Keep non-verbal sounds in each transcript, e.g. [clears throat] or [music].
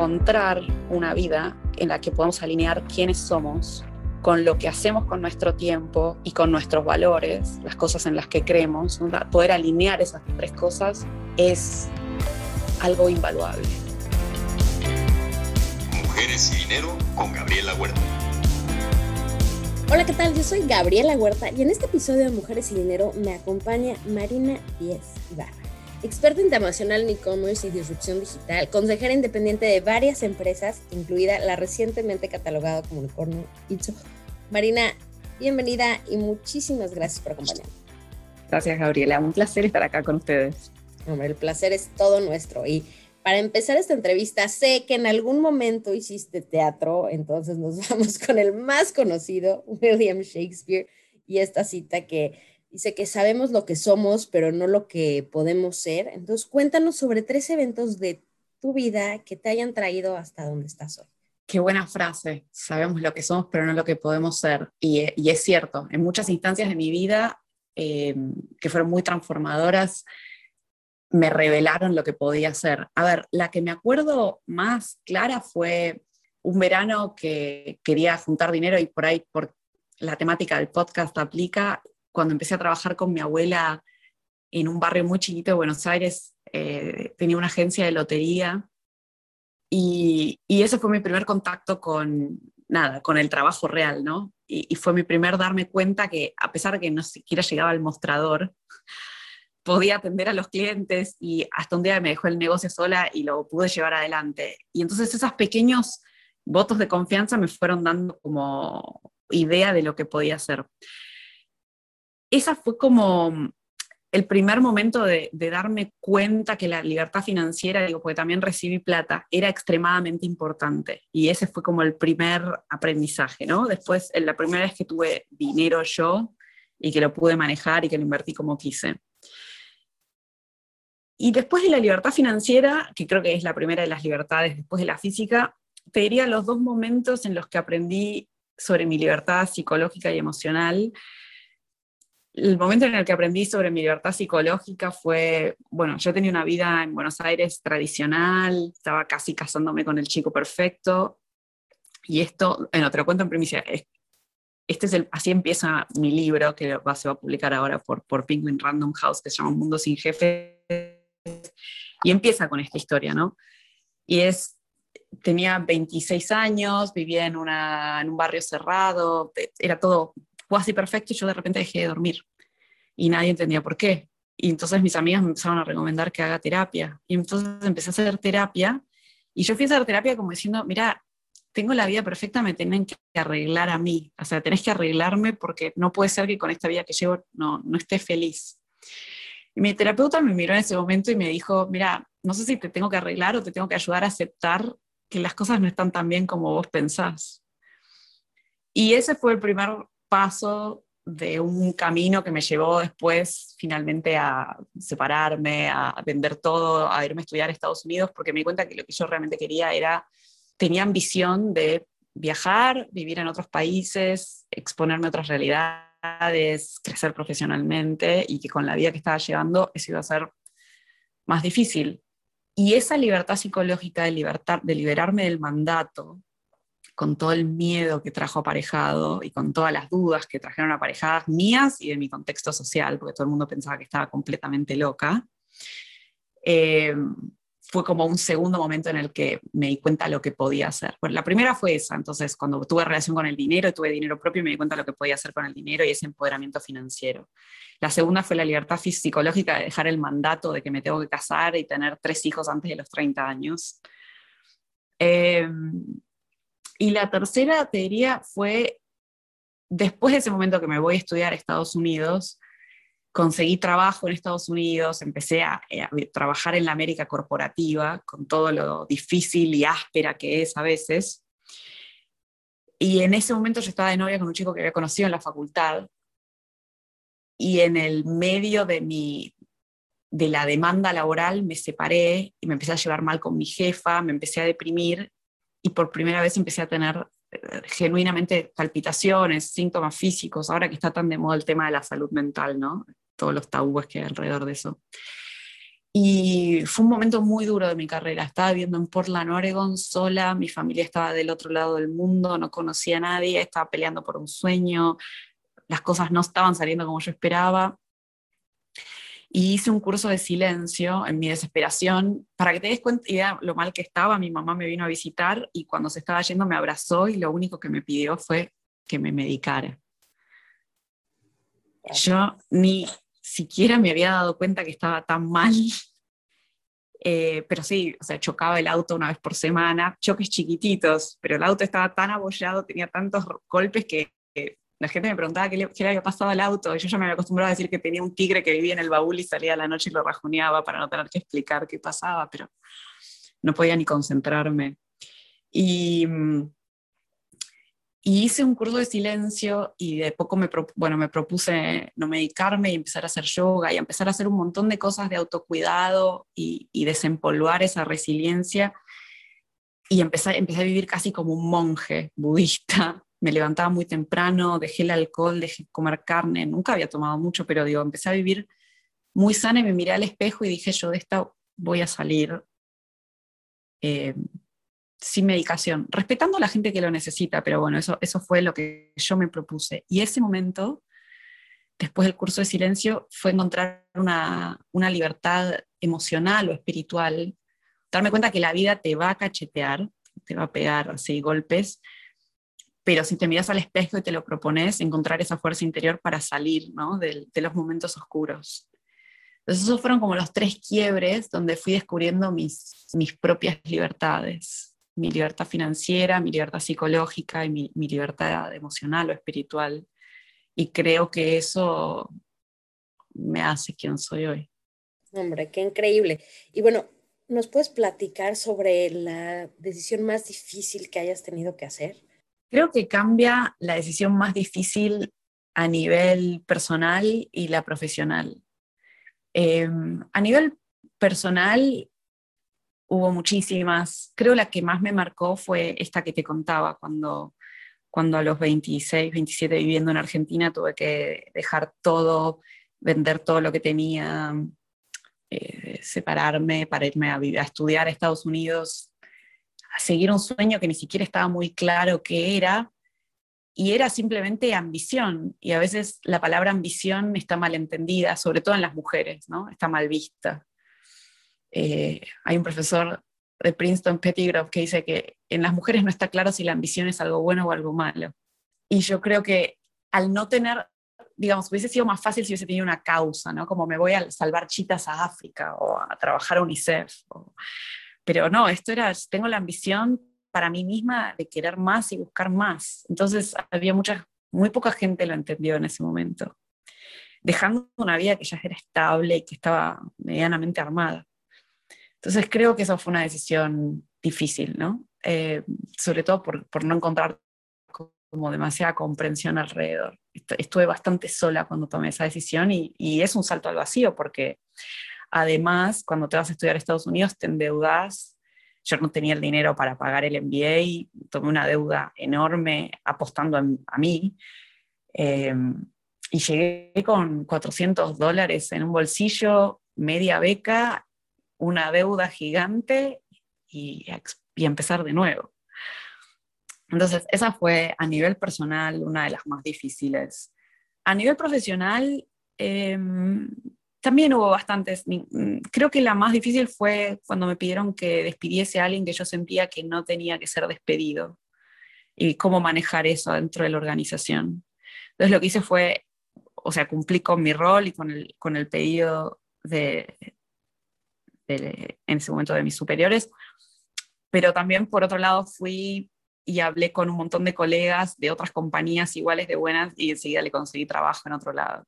encontrar una vida en la que podamos alinear quiénes somos con lo que hacemos con nuestro tiempo y con nuestros valores, las cosas en las que creemos, poder alinear esas tres cosas es algo invaluable. Mujeres y Dinero con Gabriela Huerta. Hola, ¿qué tal? Yo soy Gabriela Huerta y en este episodio de Mujeres y Dinero me acompaña Marina Díez Ibarra experta internacional en e-commerce y disrupción digital, consejera independiente de varias empresas, incluida la recientemente catalogada como unicornio Itzo. Marina, bienvenida y muchísimas gracias por acompañarnos. Gracias, Gabriela. Un placer estar acá con ustedes. Hombre, el placer es todo nuestro. Y para empezar esta entrevista, sé que en algún momento hiciste teatro, entonces nos [laughs] vamos con el más conocido, William Shakespeare, y esta cita que Dice que sabemos lo que somos, pero no lo que podemos ser. Entonces, cuéntanos sobre tres eventos de tu vida que te hayan traído hasta donde estás hoy. Qué buena frase. Sabemos lo que somos, pero no lo que podemos ser. Y, es cierto, en muchas instancias de mi vida eh, que fueron muy transformadoras, me revelaron lo que podía ser. A ver, la que me acuerdo más clara fue un verano que quería juntar dinero y por ahí, por la temática del podcast aplica, cuando empecé a trabajar con mi abuela en un barrio muy chiquito de Buenos Aires, eh, tenía una agencia de lotería y, y, ese fue mi primer contacto con, nada, con el trabajo real, ¿no? Y, y, fue mi primer darme cuenta que a pesar de que no siquiera llegaba al mostrador, [laughs] podía atender a los clientes y hasta un día me dejó el negocio sola y lo pude llevar adelante. Y entonces esos pequeños votos de confianza me fueron dando como idea de lo que podía hacer esa fue como el primer momento de, darme cuenta que la libertad financiera, digo, porque también recibí plata, era extremadamente importante. Y ese fue como el primer aprendizaje, ¿no? Después, la primera vez que tuve dinero yo y que lo pude manejar y que lo invertí como quise. Y después de la libertad financiera, que creo que es la primera de las libertades después de la física, te diría los dos momentos en los que aprendí sobre mi libertad psicológica y emocional el momento en el que aprendí sobre mi libertad psicológica fue, bueno, yo tenía una vida en Buenos Aires tradicional, estaba casi casándome con el chico perfecto, y esto, bueno, te lo cuento en primicia, este es el, así empieza mi libro, que va, se va a publicar ahora por, por Penguin Random House, que se llama Un Mundo Sin Jefe, y empieza con esta historia, ¿no? Y es, tenía 26 años, vivía en, una, en un barrio cerrado, era todo fue así perfecto y yo de repente dejé de dormir. Y nadie entendía por qué. Y entonces mis amigas me empezaron a recomendar que haga terapia. Y entonces empecé a hacer terapia. Y yo fui a hacer terapia como diciendo, mira, tengo la vida perfecta, me tienen que arreglar a mí. O sea, tenés que arreglarme porque no puede ser que con esta vida que llevo no, no esté feliz. Y mi terapeuta me miró en ese momento y me dijo, mira, no sé si te tengo que arreglar o te tengo que ayudar a aceptar que las cosas no están tan bien como vos pensás. Y ese fue el primer paso de un camino que me llevó después finalmente a separarme, a vender todo, a irme a estudiar a Estados Unidos, porque me di cuenta que lo que yo realmente quería era, tenía ambición de viajar, vivir en otros países, exponerme a otras realidades, crecer profesionalmente y que con la vida que estaba llevando eso iba a ser más difícil. Y esa libertad psicológica de, libertad, de liberarme del mandato, con todo el miedo que trajo aparejado y con todas las dudas que trajeron aparejadas mías y de mi contexto social, porque todo el mundo pensaba que estaba completamente loca, eh, fue como un segundo momento en el que me di cuenta lo que podía hacer. Bueno, la primera fue esa, entonces cuando tuve relación con el dinero, tuve dinero propio, me di cuenta lo que podía hacer con el dinero y ese empoderamiento financiero. La segunda fue la libertad psicológica de dejar el mandato de que me tengo que casar y tener tres hijos antes de los 30 años. Eh, y la tercera, te diría, fue después de ese momento que me voy a estudiar a Estados Unidos, conseguí trabajo en Estados Unidos, empecé a, eh, a, trabajar en la América corporativa, con todo lo difícil y áspera que es a veces. Y en ese momento yo estaba de novia con un chico que había conocido en la facultad. Y en el medio de, mi, de la demanda laboral me separé y me empecé a llevar mal con mi jefa, me empecé a deprimir y por primera vez empecé a tener eh, genuinamente palpitaciones, síntomas físicos, ahora que está tan de moda el tema de la salud mental, ¿no? Todos los tabúes que hay alrededor de eso. Y fue un momento muy duro de mi carrera. Estaba viviendo en Portland, Oregon, sola. Mi familia estaba del otro lado del mundo, no conocía a nadie, estaba peleando por un sueño. Las cosas no estaban saliendo como yo esperaba. Y hice un curso de silencio en mi desesperación. Para que te des cuenta lo mal que estaba, mi mamá me vino a visitar y cuando se estaba yendo me abrazó y lo único que me pidió fue que me medicara. Yo ni siquiera me había dado cuenta que estaba tan mal. [laughs] Eh, pero sí, o sea, chocaba el auto una vez por semana, choques chiquititos, pero el auto estaba tan abollado, tenía tantos golpes que, la gente me preguntaba qué le, había pasado al auto. Y yo ya me había acostumbrado a decir que tenía un tigre que vivía en el baúl y salía a la noche y lo rajuneaba para no tener que explicar qué pasaba, pero no podía ni concentrarme. Y hice un curso de silencio y de poco me, bueno, me propuse no medicarme y empezar a hacer yoga y empezar a hacer un montón de cosas de autocuidado y, y desempolvar esa resiliencia. Y empecé, empecé a vivir casi como un monje budista. Me levantaba muy temprano, dejé el alcohol, dejé comer carne. Nunca había tomado mucho, pero digo, empecé a vivir muy sana y me miré al espejo y dije, yo de esta voy a salir. Eh, sin medicación, respetando a la gente que lo necesita, pero bueno, eso, eso fue lo que yo me propuse. Y ese momento, después del curso de silencio, fue encontrar una, una libertad emocional o espiritual, darme cuenta que la vida te va a cachetear, te va a pegar así golpes, pero si te miras al espejo y te lo propones, encontrar esa fuerza interior para salir ¿no? de, los momentos oscuros. Entonces esos fueron como los tres quiebres donde fui descubriendo mis, mis propias libertades mi libertad financiera, mi libertad psicológica y mi, libertad emocional o espiritual. Y creo que eso me hace quien soy hoy. Hombre, qué increíble. Y bueno, ¿nos puedes platicar sobre la decisión más difícil que hayas tenido que hacer? Creo que cambia la decisión más difícil a nivel personal y la profesional. Em, a nivel personal, hubo muchísimas. Creo la que más me marcó fue esta que te contaba, cuando, cuando a los 26, 27 viviendo en Argentina tuve que dejar todo, vender todo lo que tenía, eh, separarme para irme a, a estudiar a Estados Unidos, a seguir un sueño que ni siquiera estaba muy claro qué era, y era simplemente ambición. Y a veces la palabra ambición está mal entendida, sobre todo en las mujeres, ¿no? Está mal vista. Eh, hay un profesor de Princeton, Pettigrove, que dice que en las mujeres no está claro si la ambición es algo bueno o algo malo. Y yo creo que al no tener, digamos, hubiese sido más fácil si hubiese tenido una causa, ¿no? Como me voy a salvar chitas a África o a trabajar a UNICEF. Pero no, esto era, tengo la ambición para mí misma de querer más y buscar más. Entonces había mucha, muy poca gente lo entendió en ese momento, dejando una vida que ya era estable y que estaba medianamente armada. Entonces creo que eso fue una decisión difícil, ¿no? Eh, sobre todo por, no encontrar como demasiada comprensión alrededor. Estuve bastante sola cuando tomé esa decisión y, es un salto al vacío porque además cuando te vas a estudiar a Estados Unidos te endeudas. Yo no tenía el dinero para pagar el MBA, tomé una deuda enorme apostando a, mí. Eh, y llegué con 400 dólares en un bolsillo, media beca una deuda gigante y, empezar de nuevo. Entonces, esa fue a nivel personal una de las más difíciles. A nivel profesional, em, también hubo bastantes. Creo que la más difícil fue cuando me pidieron que despidiese a alguien que yo sentía que no tenía que ser despedido y cómo manejar eso dentro de la organización. Entonces, lo que hice fue, o sea, cumplí con mi rol y con el, con el pedido de, en ese momento de mis superiores, pero también por otro lado fui y hablé con un montón de colegas de otras compañías iguales de buenas y enseguida le conseguí trabajo en otro lado.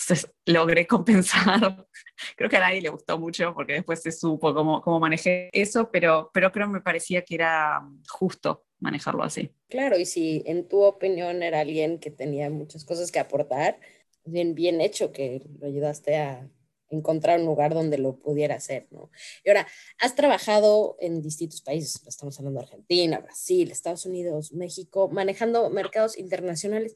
Entonces logré compensar. [laughs] Creo que a nadie le gustó mucho porque después se supo cómo, cómo manejé eso, pero, pero creo que me parecía que era justo manejarlo así. Claro, y si en tu opinión era alguien que tenía muchas cosas que aportar, bien, bien hecho que lo ayudaste a encontrar un lugar donde lo pudiera hacer, ¿no? Y ahora, has trabajado en distintos países, estamos hablando de Argentina, Brasil, Estados Unidos, México, manejando mercados internacionales.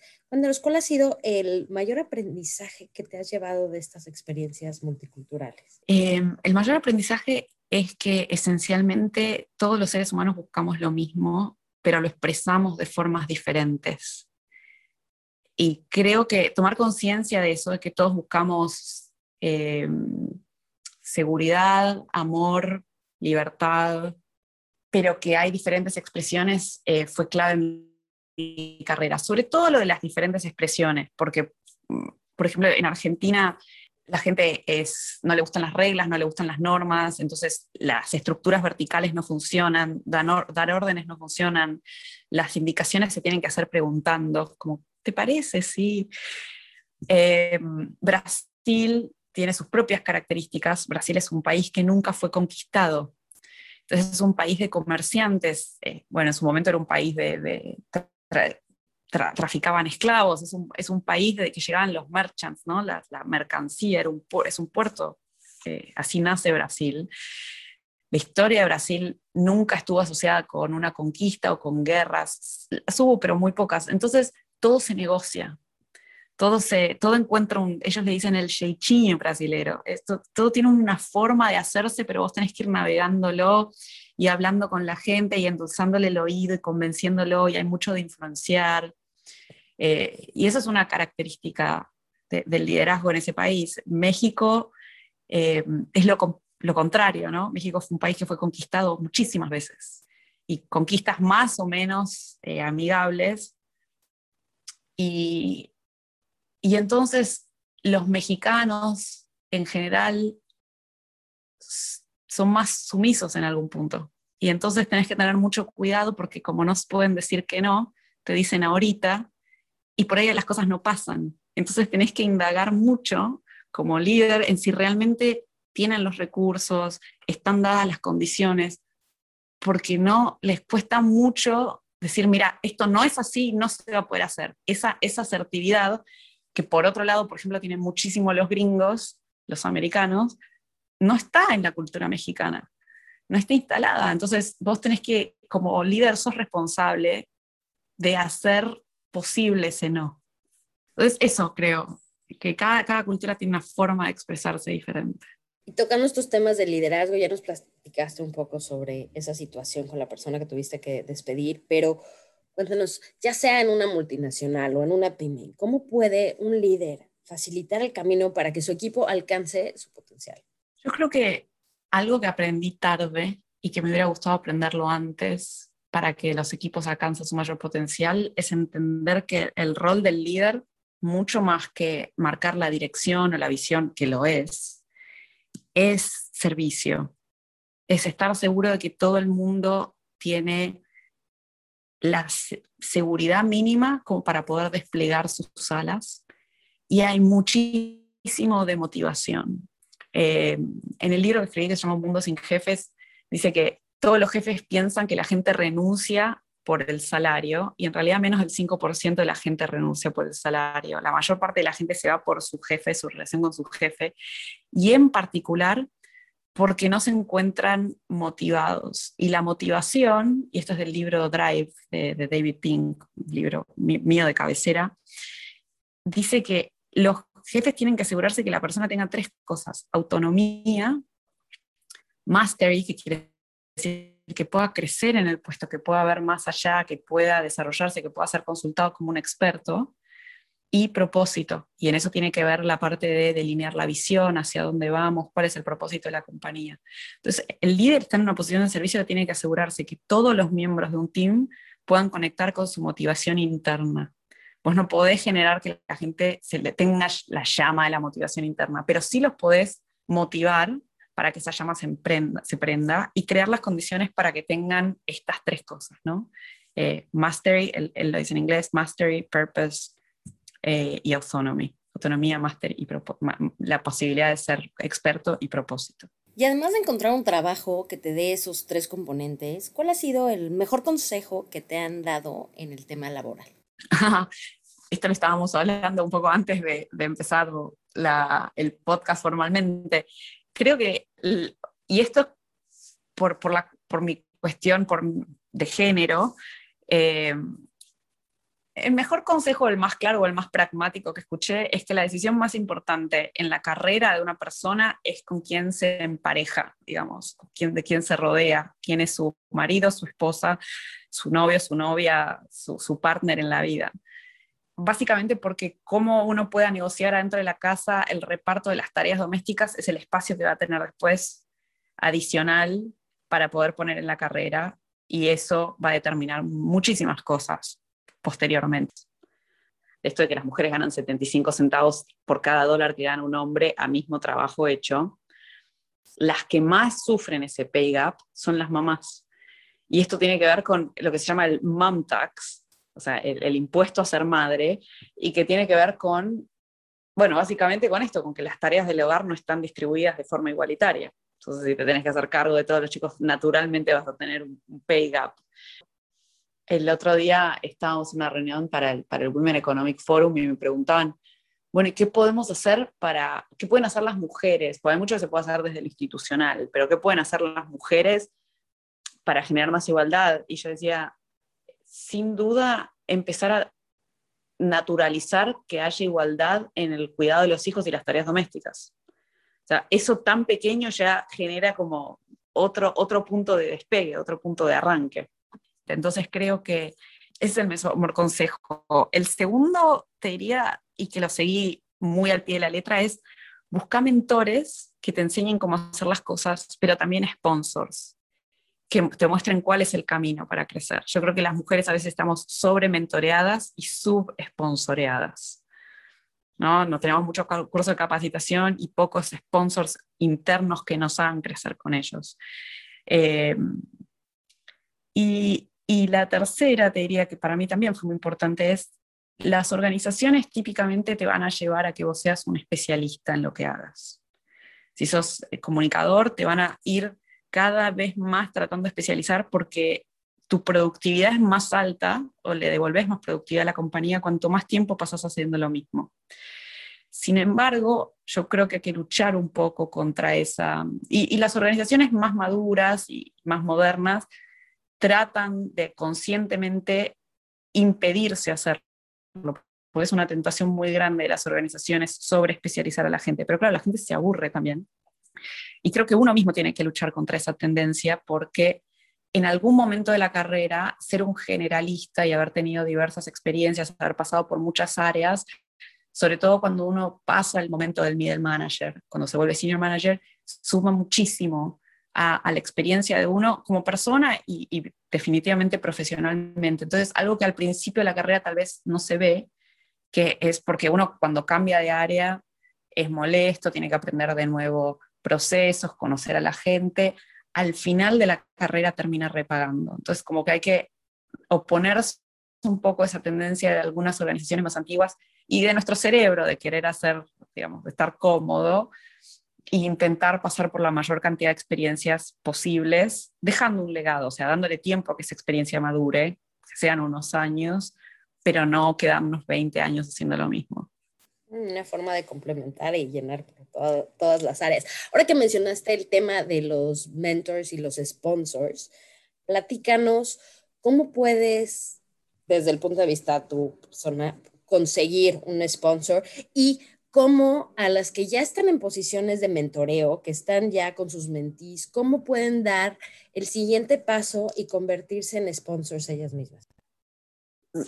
¿cuál ha sido el mayor aprendizaje que te has llevado de estas experiencias multiculturales? Em, el mayor aprendizaje es que esencialmente todos los seres humanos buscamos lo mismo, pero lo expresamos de formas diferentes. Y creo que tomar conciencia de eso, de que todos buscamos eh, seguridad, amor, libertad, pero que hay diferentes expresiones, eh, fue clave en mi carrera, sobre todo lo de las diferentes expresiones, porque, mm, por ejemplo, en Argentina la gente es, no le gustan las reglas, no le gustan las normas, entonces las estructuras verticales no funcionan, dar, órdenes no funcionan, las indicaciones se tienen que hacer preguntando, como, ¿te parece? Sí. Eh, Brasil tiene sus propias características. Brasil es un país que nunca fue conquistado. Entonces es un país de comerciantes. Eh, bueno, en su momento era un país de... traficaban esclavos, es un, es un, país de que llegaban los merchants, ¿no? la, mercancía era un, es un puerto, así nace Brasil. La historia de Brasil nunca estuvo asociada con una conquista o con guerras, las hubo, pero muy pocas. Entonces, todo se negocia, todo, se, todo encuentra un, ellos le dicen el jeitinho brasilero, esto, todo tiene una forma de hacerse, pero vos tenés que ir navegándolo y hablando con la gente y endulzándole el oído y convenciéndolo, y hay mucho de influenciar. Eh, y esa es una característica del liderazgo en ese país. México eh, es lo, lo contrario, ¿no? México fue un país que fue conquistado muchísimas veces y conquistas más o menos eh, amigables. Y, y entonces los mexicanos en general son más sumisos en algún punto. Y entonces tenés que tener mucho cuidado porque como no pueden decir que no, te dicen ahorita y por ahí las cosas no pasan. Entonces tenés que indagar mucho como líder en si realmente tienen los recursos, están dadas las condiciones, porque no les cuesta mucho decir, mira, esto no es así, no se va a poder hacer. Esa, esa asertividad que por otro lado, por ejemplo, tienen muchísimo los gringos, los americanos, no está en la cultura mexicana, no está instalada. Entonces, vos tenés que, como líder, sos responsable de hacer posible ese no. Entonces, eso creo, que cada, cada cultura tiene una forma de expresarse diferente. Y tocando estos temas de liderazgo, ya nos platicaste un poco sobre esa situación con la persona que tuviste que despedir, pero ya sea en una multinacional o en una pyme, ¿cómo puede un líder facilitar el camino para que su equipo alcance su potencial? Yo creo que algo que aprendí tarde y que me hubiera gustado aprenderlo antes para que los equipos alcancen su mayor potencial es entender que el rol del líder, mucho más que marcar la dirección o la visión, que lo es, es servicio, es estar seguro de que todo el mundo tiene la seguridad mínima como para poder desplegar sus alas y hay muchísimo de motivación. Eh, en el libro que escribí que se llama Mundo sin Jefes, dice que todos los jefes piensan que la gente renuncia por el salario y en realidad menos del 5% de la gente renuncia por el salario. La mayor parte de la gente se va por su jefe, su relación con su jefe y en particular porque no se encuentran motivados. Y la motivación, y esto es del libro Drive de, David Pink, libro mío de cabecera, dice que los jefes tienen que asegurarse que la persona tenga tres cosas, autonomía, mastery, que quiere decir que pueda crecer en el puesto, que pueda ver más allá, que pueda desarrollarse, que pueda ser consultado como un experto, y propósito. Y en eso tiene que ver la parte de delinear la visión, hacia dónde vamos, cuál es el propósito de la compañía. Entonces, el líder está en una posición de servicio, tiene que asegurarse que todos los miembros de un team puedan conectar con su motivación interna. Vos no podés generar que la gente se le tenga la llama de la motivación interna, pero sí los podés motivar para que esa llama se, se prenda y crear las condiciones para que tengan estas tres cosas, ¿no? Eh, mastery, él, lo dice en inglés, mastery, purpose, eh, y autonomy, autonomía, máster y la posibilidad de ser experto y propósito. Y además de encontrar un trabajo que te dé esos tres componentes, ¿cuál ha sido el mejor consejo que te han dado en el tema laboral? [laughs] Esto lo estábamos hablando un poco antes de, de empezar el podcast formalmente. Creo que, y esto por, por, la, por mi cuestión por, de género, eh, el mejor consejo, el más claro o el más pragmático que escuché es que la decisión más importante en la carrera de una persona es con quién se empareja, digamos, quién, de quién se rodea, quién es su marido, su esposa, su novio, su novia, su, su partner en la vida. Básicamente porque cómo uno pueda negociar adentro de la casa el reparto de las tareas domésticas es el espacio que va a tener después adicional para poder poner en la carrera y eso va a determinar muchísimas cosas posteriormente. Esto de que las mujeres ganan 75 centavos por cada dólar que gana un hombre a mismo trabajo hecho, las que más sufren ese pay gap son las mamás. Y esto tiene que ver con lo que se llama el mom tax, o sea, el, el impuesto a ser madre, y que tiene que ver con, bueno, básicamente con esto, con que las tareas del hogar no están distribuidas de forma igualitaria. Entonces, si te tienes que hacer cargo de todos los chicos, naturalmente vas a tener un pay gap. El otro día estábamos en una reunión para el, para el Women Economic Forum y me preguntaban, bueno, ¿y qué podemos hacer para, qué pueden hacer las mujeres? Porque hay mucho que se puede hacer desde el institucional, pero ¿qué pueden hacer las mujeres para generar más igualdad? Y yo decía, sin duda, empezar a naturalizar que haya igualdad en el cuidado de los hijos y las tareas domésticas. O sea, eso tan pequeño ya genera como otro, otro punto de despegue, otro punto de arranque. Entonces creo que ese es el mejor consejo. El segundo, te diría, y que lo seguí muy al pie de la letra, es buscar mentores que te enseñen cómo hacer las cosas, pero también sponsors que te muestren cuál es el camino para crecer. Yo creo que las mujeres a veces estamos sobre mentoreadas y sub-sponsoreadas. ¿no? no tenemos muchos cursos de capacitación y pocos sponsors internos que nos hagan crecer con ellos. Eh, y, y la tercera, te diría que para mí también fue muy importante, es las organizaciones típicamente te van a llevar a que vos seas un especialista en lo que hagas. Si sos eh, comunicador, te van a ir cada vez más tratando de especializar porque tu productividad es más alta o le devolves más productividad a la compañía cuanto más tiempo pasas haciendo lo mismo. Sin embargo, yo creo que hay que luchar un poco contra esa... Y, y las organizaciones más maduras y más modernas tratan de conscientemente impedirse hacerlo, porque es una tentación muy grande de las organizaciones sobre especializar a la gente. Pero claro, la gente se aburre también. Y creo que uno mismo tiene que luchar contra esa tendencia porque en algún momento de la carrera, ser un generalista y haber tenido diversas experiencias, haber pasado por muchas áreas, sobre todo cuando uno pasa el momento del middle manager, cuando se vuelve senior manager, suma muchísimo a, la experiencia de uno como persona y, definitivamente profesionalmente. Entonces, algo que al principio de la carrera tal vez no se ve, que es porque uno cuando cambia de área es molesto, tiene que aprender de nuevo procesos, conocer a la gente, al final de la carrera termina repagando. Entonces, como que hay que oponerse un poco esa tendencia de algunas organizaciones más antiguas y de nuestro cerebro de querer hacer, digamos, de estar cómodo, e intentar pasar por la mayor cantidad de experiencias posibles, dejando un legado, o sea, dándole tiempo a que esa experiencia madure, sean unos años, pero no quedarnos 20 años haciendo lo mismo. Una forma de complementar y llenar todas las áreas. Ahora que mencionaste el tema de los mentors y los sponsors, platícanos cómo puedes, desde el punto de vista de tu persona, conseguir un sponsor y cómo a las que ya están en posiciones de mentoreo, que están ya con sus mentís, cómo pueden dar el siguiente paso y convertirse en sponsors ellas mismas.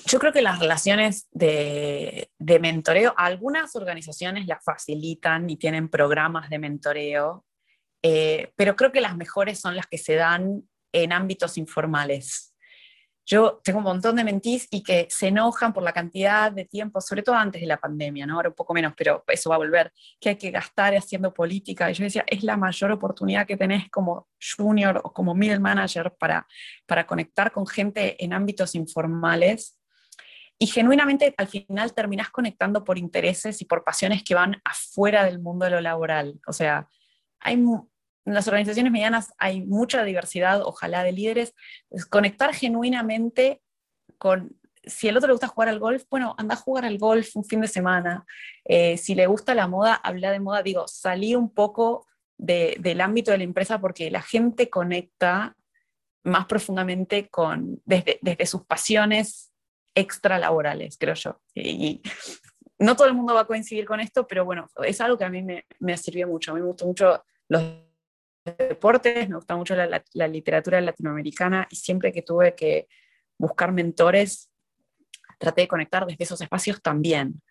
Yo creo que las relaciones de, mentoreo, algunas organizaciones las facilitan y tienen programas de mentoreo, eh, pero creo que las mejores son las que se dan en ámbitos informales. Yo tengo un montón de mentís y que se enojan por la cantidad de tiempo, sobre todo antes de la pandemia, ¿no? ahora un poco menos, pero eso va a volver, que hay que gastar haciendo política. Y yo decía, es la mayor oportunidad que tenés como junior o como middle manager para, para conectar con gente en ámbitos informales. Y genuinamente al final terminás conectando por intereses y por pasiones que van afuera del mundo de lo laboral. O sea, hay en las organizaciones medianas hay mucha diversidad, ojalá, de líderes. conectar genuinamente con si el otro le gusta jugar al golf, bueno, anda a jugar al golf un fin de semana. Eh, si le gusta la moda, habla de moda. Digo, salí un poco del ámbito de la empresa porque la gente conecta más profundamente con, desde, desde sus pasiones extralaborales, creo yo. Y, no todo el mundo va a coincidir con esto, pero bueno, es algo que a mí me, me sirvió mucho. A mí me gustó mucho los deportes, me gusta mucho la, la, literatura latinoamericana y siempre que tuve que buscar mentores, traté de conectar desde esos espacios también.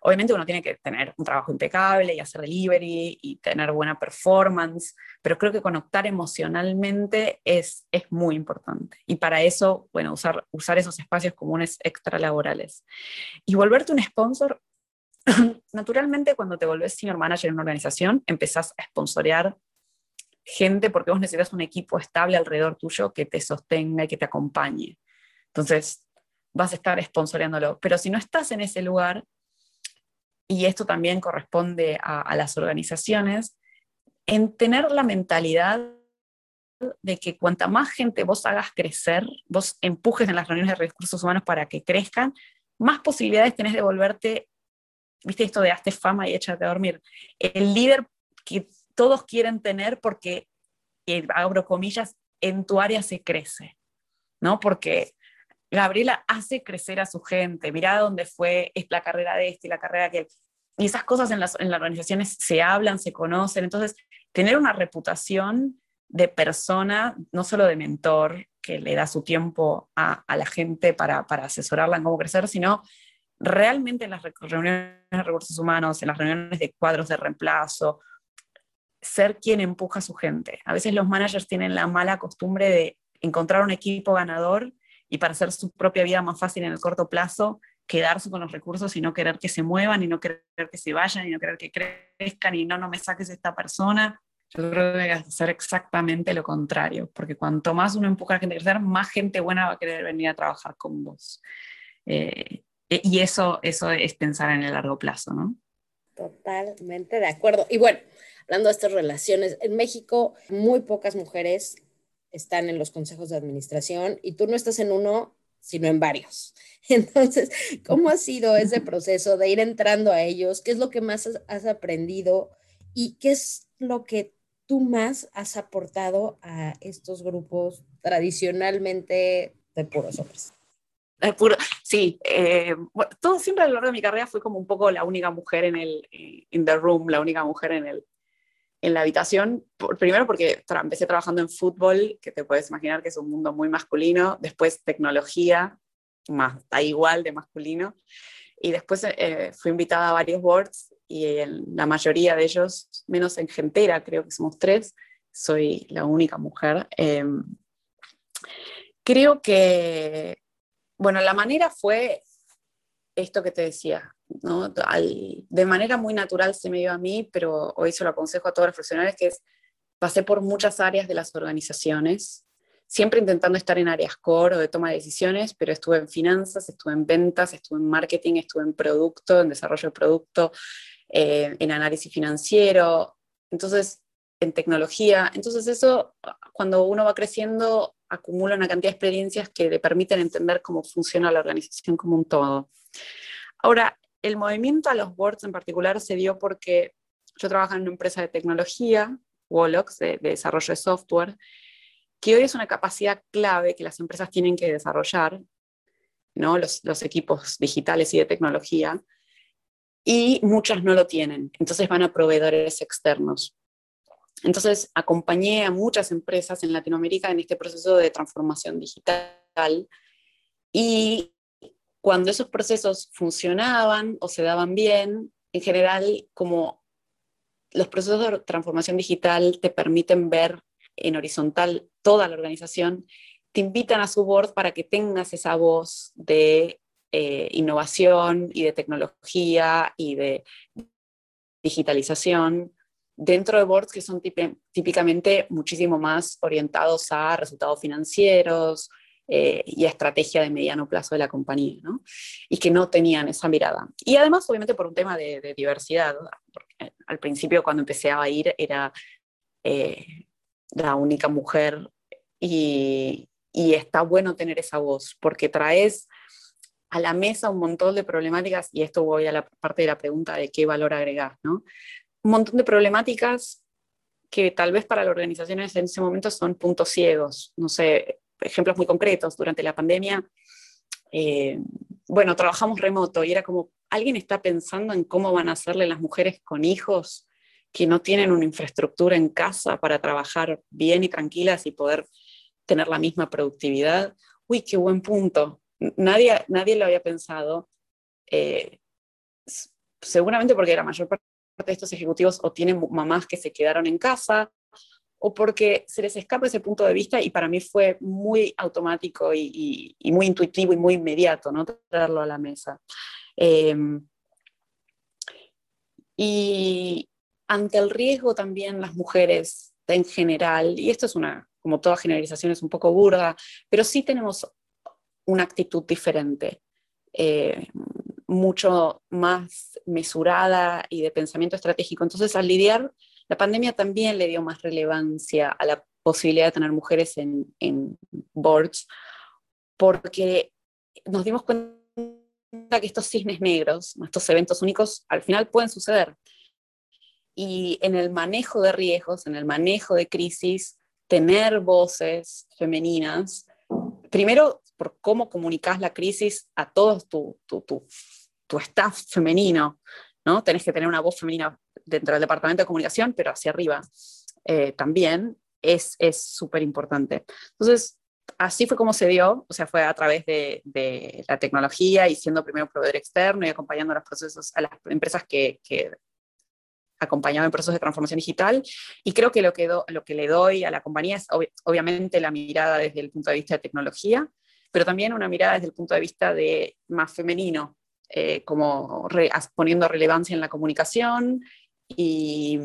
Obviamente uno tiene que tener un trabajo impecable y hacer delivery y tener buena performance, pero creo que conectar emocionalmente es, es muy importante. Y para eso, bueno, usar, usar esos espacios comunes extralaborales. Y volverte un sponsor, [clears throat] naturalmente cuando te volvés senior manager en una organización, empezás a sponsorear gente porque vos necesitas un equipo estable alrededor tuyo que te sostenga y que te acompañe. Entonces, vas a estar sponsoreándolo. Pero si no estás en ese lugar, y esto también corresponde a, las organizaciones, en tener la mentalidad de que cuanta más gente vos hagas crecer, vos empujes en las reuniones de recursos humanos para que crezcan, más posibilidades tenés de volverte, viste esto de hazte fama y échate a dormir, el líder que todos quieren tener porque, abro comillas, en tu área se crece, ¿no? Porque Gabriela hace crecer a su gente, mira dónde fue, es la carrera de este y la carrera de aquel. Y esas cosas en las, en las organizaciones se hablan, se conocen. Entonces, tener una reputación de persona, no solo de mentor, que le da su tiempo a, a la gente para, para, asesorarla en cómo crecer, sino realmente en las reuniones de recursos humanos, en las reuniones de cuadros de reemplazo, ser quien empuja a su gente. A veces los managers tienen la mala costumbre de encontrar un equipo ganador y para hacer su propia vida más fácil en el corto plazo, quedarse con los recursos y no querer que se muevan y no querer que se vayan y no querer que crezcan y no, no me saques esta persona. Yo creo que hay que hacer exactamente lo contrario, porque cuanto más uno empuja a la gente a crecer, más gente buena va a querer venir a trabajar con vos. Eh, y eso, eso es pensar en el largo plazo, ¿no? Totalmente de acuerdo. Y bueno, hablando de estas relaciones, en México muy pocas mujeres están en los consejos de administración y tú no estás en uno, sino en varios. [laughs] Entonces, ¿cómo ha sido ese proceso de ir entrando a ellos? ¿Qué es lo que más has aprendido? ¿Y qué es lo que tú más has aportado a estos grupos tradicionalmente de puros hombres? Puro, sí, eh, todo siempre a lo largo de mi carrera fui como un poco la única mujer en el in the room, la única mujer en el, en la habitación, primero porque empecé trabajando en fútbol, que te puedes imaginar que es un mundo muy masculino, después tecnología, más, igual de masculino, y después eh, fui invitada a varios boards y en la mayoría de ellos, menos en Gentera, creo que somos tres, soy la única mujer. Em, creo que, bueno, la manera fue esto que te decía, ¿no? de manera muy natural se me dio a mí, pero hoy se lo aconsejo a todos los profesionales, que es, pasé por muchas áreas de las organizaciones, siempre intentando estar en áreas core o de toma de decisiones, pero estuve en finanzas, estuve en ventas, estuve en marketing, estuve en producto, en desarrollo de producto, eh, en análisis financiero, entonces en tecnología. Entonces eso, cuando uno va creciendo, acumula una cantidad de experiencias que le permiten entender cómo funciona la organización como un todo. Ahora, el movimiento a los boards en particular se dio porque yo trabajo en una empresa de tecnología, Wolox, de, desarrollo de software, que hoy es una capacidad clave que las empresas tienen que desarrollar, ¿no? los, los equipos digitales y de tecnología, y muchas no lo tienen, entonces van a proveedores externos. Entonces acompañé a muchas empresas en Latinoamérica en este proceso de transformación digital y cuando esos procesos funcionaban o se daban bien, en general, como los procesos de transformación digital te permiten ver en horizontal toda la organización, te invitan a su board para que tengas esa voz de eh, innovación y de tecnología y de digitalización dentro de boards que son típicamente muchísimo más orientados a resultados financieros, eh, y estrategia de mediano plazo de la compañía, ¿no? Y que no tenían esa mirada. Y además, obviamente, por un tema de, diversidad, porque al principio cuando empecé a ir era eh, la única mujer y, y, está bueno tener esa voz, porque traes a la mesa un montón de problemáticas, y esto voy a la parte de la pregunta de qué valor agregar, ¿no? Un montón de problemáticas que tal vez para las organizaciones en ese momento son puntos ciegos. No sé, ejemplos muy concretos. Durante la pandemia, eh, bueno, trabajamos remoto y era como, ¿alguien está pensando en cómo van a hacerle las mujeres con hijos que no tienen una infraestructura en casa para trabajar bien y tranquilas y poder tener la misma productividad? Uy, qué buen punto. Nadie, nadie lo había pensado. Eh, seguramente porque la mayor parte de estos ejecutivos o tienen mamás que se quedaron en casa o porque se les escapa ese punto de vista y para mí fue muy automático y, muy intuitivo y muy inmediato, ¿no? Traerlo a la mesa. Em, y ante el riesgo también las mujeres en general, y esto es una, como toda generalización es un poco burda, pero sí tenemos una actitud diferente. Eh, mucho más mesurada y de pensamiento estratégico. Entonces, al lidiar, la pandemia también le dio más relevancia a la posibilidad de tener mujeres en, en boards, porque nos dimos cuenta que estos cisnes negros, estos eventos únicos, al final pueden suceder. Y en el manejo de riesgos, en el manejo de crisis, tener voces femeninas, primero por cómo comunicas la crisis a todos tu, tu, tu, tu staff femenino, ¿no? Tenés que tener una voz femenina dentro del departamento de comunicación, pero hacia arriba eh, también es súper importante. Entonces, así fue como se dio, o sea, fue a través de, de, la tecnología y siendo primero proveedor externo y acompañando los procesos, a las empresas que, que acompañaban en procesos de transformación digital. Y creo que lo que, do, lo que le doy a la compañía es obviamente la mirada desde el punto de vista de tecnología, pero también una mirada desde el punto de vista de más femenino, eh, como poniendo relevancia en la comunicación y,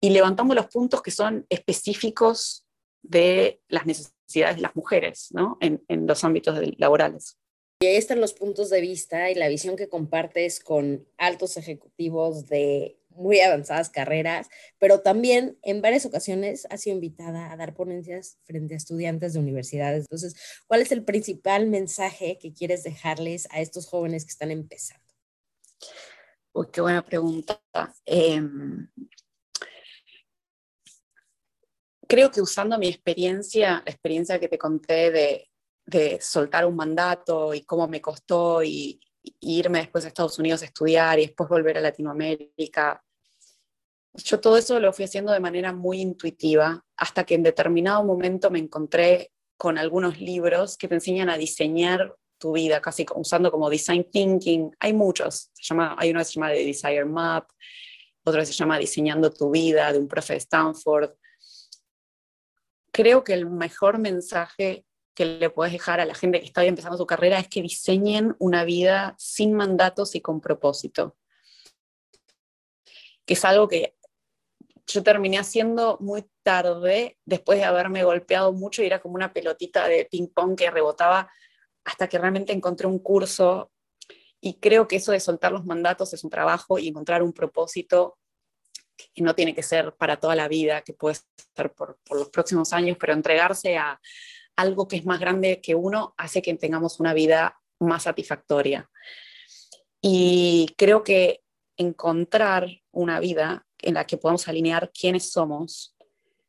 y, levantando los puntos que son específicos de las necesidades de las mujeres ¿no? en, en los ámbitos laborales. Y ahí están los puntos de vista y la visión que compartes con altos ejecutivos de muy avanzadas carreras, pero también en varias ocasiones ha sido invitada a dar ponencias frente a estudiantes de universidades. Entonces, ¿cuál es el principal mensaje que quieres dejarles a estos jóvenes que están empezando? Uy, qué buena pregunta. Eh, creo que usando mi experiencia, la experiencia que te conté de, de soltar un mandato y cómo me costó y, irme después a Estados Unidos a estudiar y después volver a Latinoamérica yo todo eso lo fui haciendo de manera muy intuitiva, hasta que en determinado momento me encontré con algunos libros que te enseñan a diseñar tu vida, casi usando como design thinking. Hay muchos, se llama, hay uno que se llama The Desire Map, otro que se llama Diseñando tu vida, de un profe de Stanford. Creo que el mejor mensaje que le puedes dejar a la gente que está empezando su carrera es que diseñen una vida sin mandatos y con propósito. Que es algo que yo terminé haciendo muy tarde, después de haberme golpeado mucho y era como una pelotita de ping-pong que rebotaba hasta que realmente encontré un curso y creo que eso de soltar los mandatos es un trabajo y encontrar un propósito que no tiene que ser para toda la vida, que puede ser por, por los próximos años, pero entregarse a algo que es más grande que uno hace que tengamos una vida más satisfactoria. Y creo que encontrar una vida en la que podamos alinear quiénes somos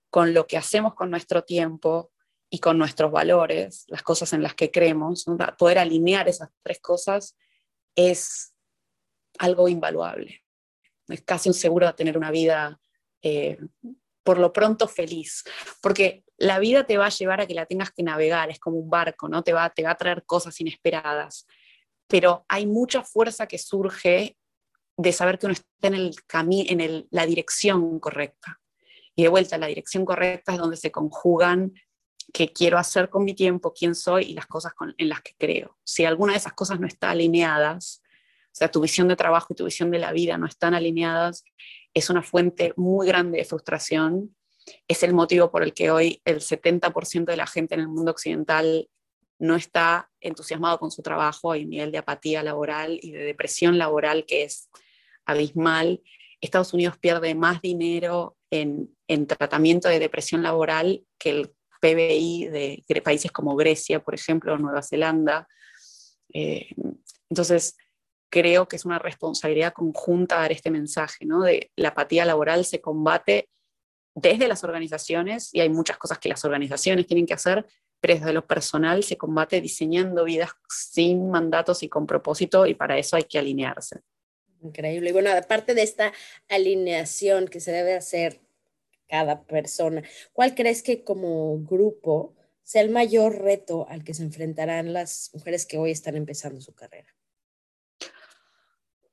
con lo que hacemos con nuestro tiempo y con nuestros valores, las cosas en las que creemos, poder alinear esas tres cosas es algo invaluable. Es casi un seguro de tener una vida eh, por lo pronto feliz, porque la vida te va a llevar a que la tengas que navegar, es como un barco, ¿no? Te va, te va a traer cosas inesperadas, pero hay mucha fuerza que surge de saber que uno está en, el en la dirección correcta. Y de vuelta, la dirección correcta es donde se conjugan qué quiero hacer con mi tiempo, quién soy y las cosas en las que creo. Si alguna de esas cosas no está alineadas, o sea, tu visión de trabajo y tu visión de la vida no están alineadas, es una fuente muy grande de frustración. Es el motivo por el que hoy el 70% de la gente en el mundo occidental no está entusiasmado con su trabajo, hay un nivel de apatía laboral y de depresión laboral que es abismal. Estados Unidos pierde más dinero en, tratamiento de depresión laboral que el PBI de países como Grecia, por ejemplo, Nueva Zelanda. Eh, entonces, creo que es una responsabilidad conjunta dar este mensaje, ¿no? De la apatía laboral se combate desde las organizaciones, y hay muchas cosas que las organizaciones tienen que hacer, pero desde lo personal se combate diseñando vidas sin mandatos y con propósito, y para eso hay que alinearse. Increíble. Y bueno, aparte de esta alineación que se debe hacer cada persona, ¿cuál crees que como grupo sea el mayor reto al que se enfrentarán las mujeres que hoy están empezando su carrera?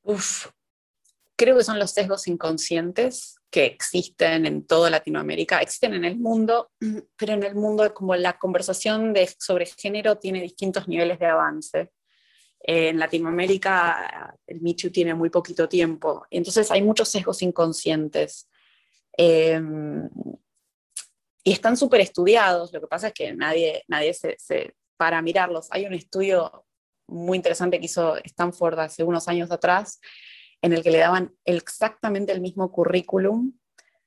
Uf, creo que son los sesgos inconscientes que existen en toda Latinoamérica, existen en el mundo, [clears throat] pero en el mundo como la conversación de, sobre género tiene distintos niveles de avance. en Latinoamérica el Michu tiene muy poquito tiempo, entonces hay muchos sesgos inconscientes. Em, y están súper estudiados, lo que pasa es que nadie, nadie se, para mirarlos. Hay un estudio muy interesante que hizo Stanford hace unos años atrás, en el que le daban exactamente el mismo currículum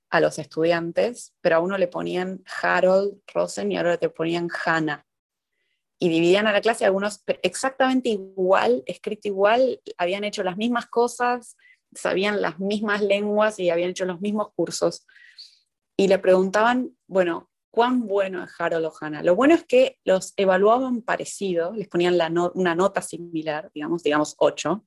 a los estudiantes, pero a uno le ponían Harold Rosen y a otro le ponían Hannah. Y dividían a la clase algunos exactamente igual, escrito igual, habían hecho las mismas cosas, sabían las mismas lenguas y habían hecho los mismos cursos. Y le preguntaban, bueno, cuán bueno es Harold o Hannah. Lo bueno es que los evaluaban parecido, les ponían una nota similar, digamos, digamos 8,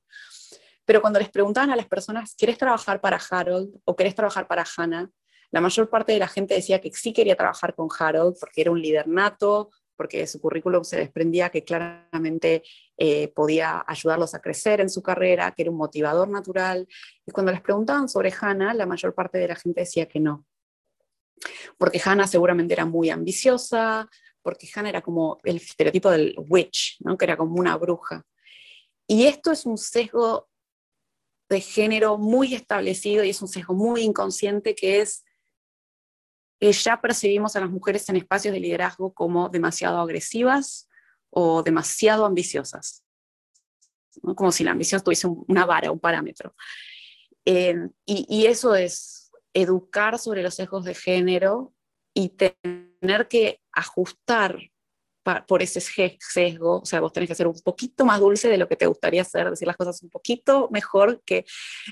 pero cuando les preguntaban a las personas, ¿quieres trabajar para Harold o querés trabajar para Hannah? La mayor parte de la gente decía que sí quería trabajar con Harold porque era un líder nato, porque de su currículum se desprendía que claramente eh, podía ayudarlos a crecer en su carrera, que era un motivador natural. Y cuando les preguntaban sobre Hannah, la mayor parte de la gente decía que no. Porque Hannah seguramente era muy ambiciosa, porque Hannah era como el estereotipo del witch, ¿no? que era como una bruja. Y esto es un sesgo de género muy establecido y es un sesgo muy inconsciente que es que ya percibimos a las mujeres en espacios de liderazgo como demasiado agresivas o demasiado ambiciosas, como si la ambición tuviese una vara, un parámetro. Eh, y, y eso es educar sobre los sesgos de género y tener que ajustar por ese sesgo, o sea, vos tenés que ser un poquito más dulce de lo que te gustaría hacer, decir las cosas un poquito mejor que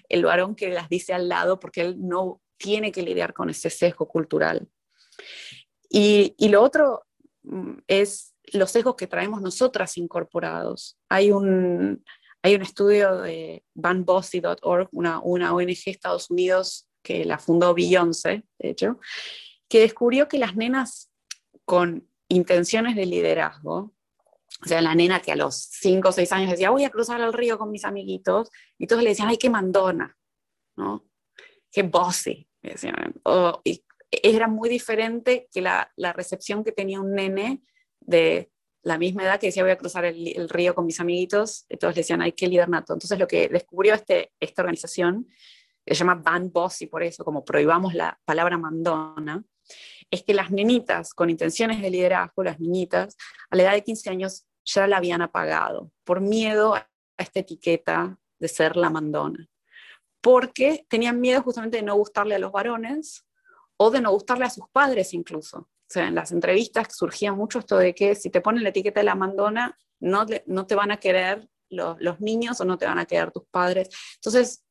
el varón que las dice al lado, porque él no tiene que lidiar con ese sesgo cultural. Y, y lo otro mm, es los sesgos que traemos nosotras incorporados. Hay un, hay un estudio de banbossy.org, una, una ONG de Estados Unidos que la fundó Beyoncé, de hecho, que descubrió que las nenas con intenciones de liderazgo, o sea, la nena que a los 5 o 6 años decía, voy a cruzar el río con mis amiguitos, y todos le decían, ay, qué mandona, ¿no? Qué bossy, y era muy diferente que la, la, recepción que tenía un nene de la misma edad que decía, voy a cruzar el, río con mis amiguitos, y todos le decían, ay, qué líder. Entonces lo que descubrió este, esta organización, que se llama Ban Bossy, por eso, como prohibamos la palabra mandona, es que las nenitas con intenciones de liderazgo, las niñitas, a la edad de 15 años ya la habían apagado por miedo a esta etiqueta de ser la mandona. Porque tenían miedo justamente de no gustarle a los varones o de no gustarle a sus padres incluso. O sea, en las entrevistas surgía mucho esto de que si te ponen la etiqueta de la mandona, no, no te van a querer los, los niños o no te van a querer tus padres. Entonces,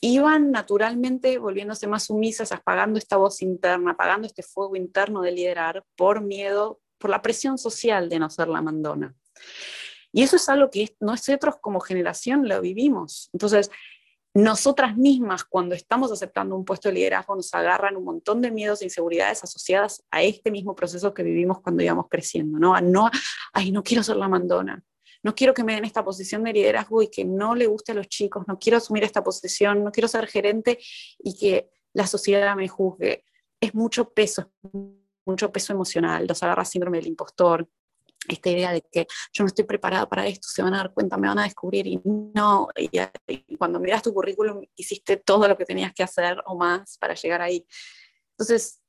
iban naturalmente volviéndose más sumisas, apagando esta voz interna, apagando este fuego interno de liderar por miedo, por la presión social de no ser la mandona. Y eso es algo que nosotros como generación lo vivimos. Entonces, nosotras mismas, cuando estamos aceptando un puesto de liderazgo, nos agarran un montón de miedos e inseguridades asociadas a este mismo proceso que vivimos cuando íbamos creciendo, ¿no? No, ay, no quiero ser la mandona, no quiero que me den esta posición de liderazgo y que no le guste a los chicos, no quiero asumir esta posición, no quiero ser gerente y que la sociedad me juzgue. Es mucho peso, mucho peso emocional, los agarra síndrome del impostor, esta idea de que yo no estoy preparada para esto, se van a dar cuenta, me van a descubrir y no, y, cuando miras tu currículum hiciste todo lo que tenías que hacer o más para llegar ahí. Entonces,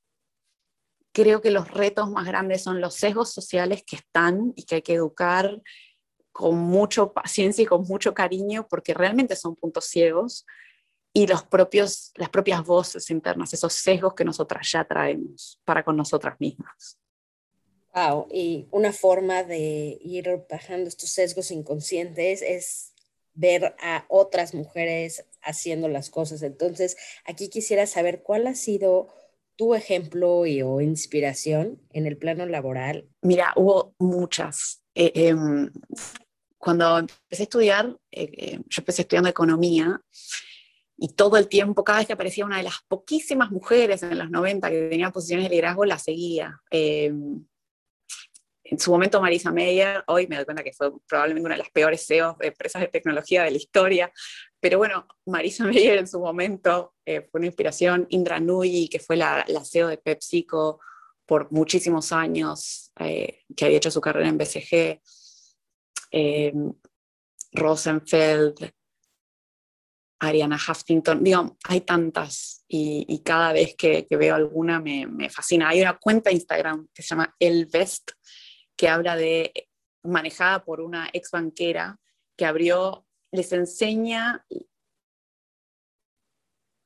creo que los retos más grandes son los sesgos sociales que están y que hay que educar con mucha paciencia y con mucho cariño, porque realmente son puntos ciegos, y los propios, las propias voces internas, esos sesgos que nosotras ya traemos para con nosotras mismas. Wow, y una forma de ir bajando estos sesgos inconscientes es ver a otras mujeres haciendo las cosas. Entonces, aquí quisiera saber cuál ha sido tu ejemplo o inspiración en el plano laboral. Mira, hubo muchas. Eh, em, cuando empecé a estudiar, eh, eh, yo empecé estudiando economía y todo el tiempo, cada vez que aparecía una de las poquísimas mujeres en los 90 que tenía posiciones de liderazgo, la seguía. En su momento Marisa Meyer, hoy me doy cuenta que fue probablemente una de las peores CEOs de empresas de tecnología de la historia, pero bueno, Marisa [laughs] Meyer en su momento eh, fue una inspiración, Indra Nui, que fue la, la CEO de PepsiCo por muchísimos años, eh, que había hecho su carrera en BCG, eh, Rosenfeld, Ariana Huffington, digo, hay tantas y, cada vez que, que veo alguna me, me, fascina. Hay una cuenta de Instagram que se llama El Best, que habla de, manejada por una ex banquera, que abrió, les enseña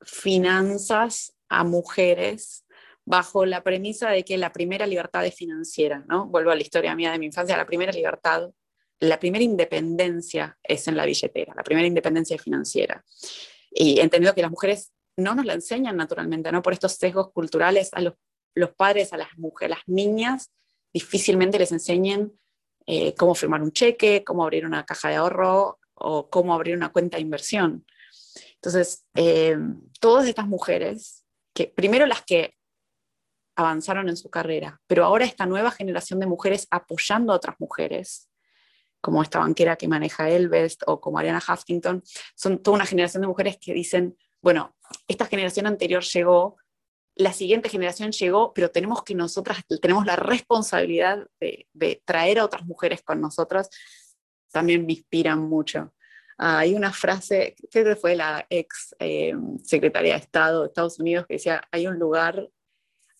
finanzas a mujeres bajo la premisa de que la primera libertad es financiera, ¿no? Vuelvo a la historia mía de mi infancia, la primera libertad, la primera independencia es en la billetera, la primera independencia financiera. Y entendido que las mujeres no nos la enseñan naturalmente, ¿no? Por estos sesgos culturales a los, los padres, a las mujeres, las niñas, difícilmente les enseñen eh, cómo firmar un cheque, cómo abrir una caja de ahorro o cómo abrir una cuenta de inversión. Entonces, eh, todas estas mujeres, que primero las que avanzaron en su carrera, pero ahora esta nueva generación de mujeres apoyando a otras mujeres, como esta banquera que maneja Elvest o como Ariana Huffington, son toda una generación de mujeres que dicen, bueno, esta generación anterior llegó, la siguiente generación llegó, pero tenemos que nosotras, tenemos la responsabilidad de, traer a otras mujeres con nosotras, también me inspiran mucho. Ah, hay una frase, que fue la ex eh, secretaria de Estado de Estados Unidos, que decía, hay un lugar,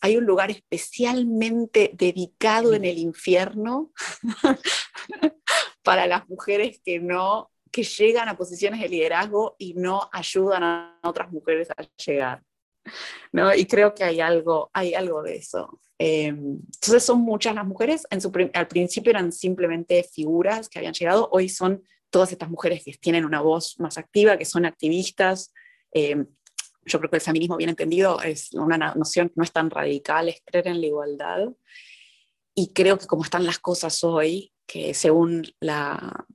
hay un lugar especialmente dedicado en el infierno [laughs] para las mujeres que no que llegan a posiciones de liderazgo y no ayudan a otras mujeres a llegar. [laughs] ¿no? Y creo que hay algo, hay algo de eso. Eh, entonces son muchas las mujeres, al principio eran simplemente figuras que habían llegado, hoy son todas estas mujeres que tienen una voz más activa, que son activistas. Eh, yo creo que el feminismo bien entendido es una noción que no es tan radical, es creer en la igualdad. Y creo que como están las cosas hoy, que según la,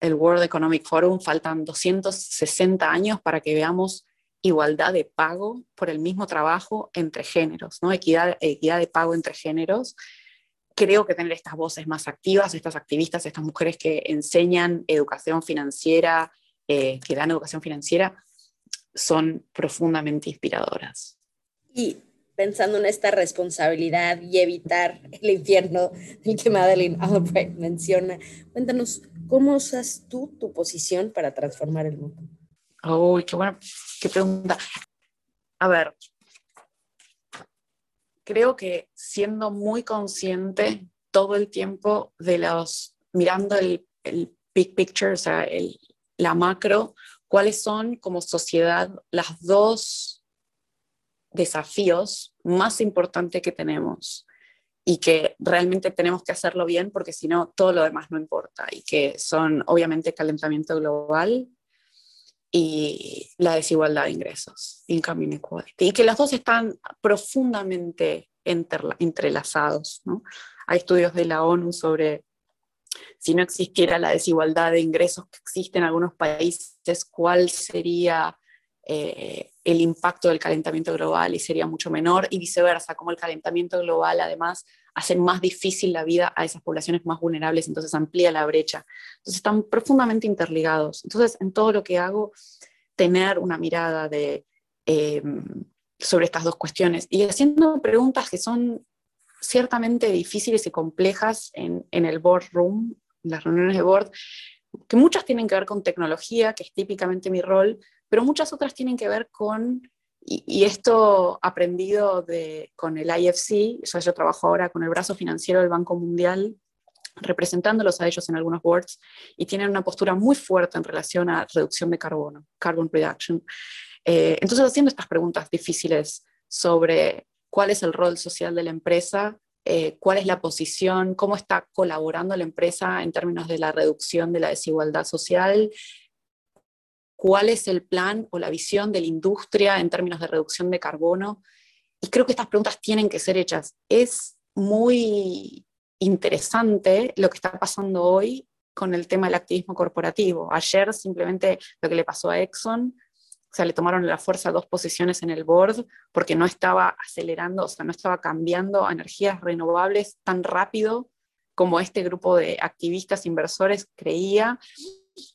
el World Economic Forum faltan 260 años para que veamos igualdad de pago por el mismo trabajo entre géneros, ¿no? equidad, equidad de pago entre géneros. Creo que tener estas voces más activas, estas activistas, estas mujeres que enseñan educación financiera, eh, que dan educación financiera, son profundamente inspiradoras. Y pensando en esta responsabilidad y evitar el infierno del que Madeline Albright menciona, cuéntanos, ¿cómo usas tú tu posición para transformar el mundo? Uy, qué buena qué pregunta. A ver, creo que siendo muy consciente todo el tiempo de los, mirando el, big picture, o sea, el, la macro, cuáles son como sociedad las dos desafíos más importantes que tenemos y que realmente tenemos que hacerlo bien porque si no todo lo demás no importa y que son obviamente calentamiento global y la desigualdad de ingresos, income inequality, y que los dos están profundamente entrelazados. ¿no? Hay estudios de la ONU sobre si no existiera la desigualdad de ingresos que existe en algunos países, cuál sería eh, el impacto del calentamiento global y sería mucho menor, y viceversa, como el calentamiento global además hace más difícil la vida a esas poblaciones más vulnerables, entonces amplía la brecha. Entonces están profundamente interligados. Entonces, en todo lo que hago, tener una mirada de, em, sobre estas dos cuestiones y haciendo preguntas que son ciertamente difíciles y complejas en, en el boardroom, en las reuniones de board, que muchas tienen que ver con tecnología, que es típicamente mi rol, pero muchas otras tienen que ver con y, esto aprendido de, con el IFC, yo trabajo ahora con el brazo financiero del Banco Mundial, representándolos a ellos en algunos boards, y tienen una postura muy fuerte en relación a reducción de carbono, carbon reduction. Eh, entonces, haciendo estas preguntas difíciles sobre cuál es el rol social de la empresa, eh, cuál es la posición, cómo está colaborando la empresa en términos de la reducción de la desigualdad social, cuál es el plan o la visión de la industria en términos de reducción de carbono. Y creo que estas preguntas tienen que ser hechas. Es muy interesante lo que está pasando hoy con el tema del activismo corporativo. Ayer simplemente lo que le pasó a Exxon, o sea, le tomaron la fuerza dos posiciones en el board porque no estaba acelerando, o sea, no estaba cambiando a energías renovables tan rápido como este grupo de activistas inversores creía.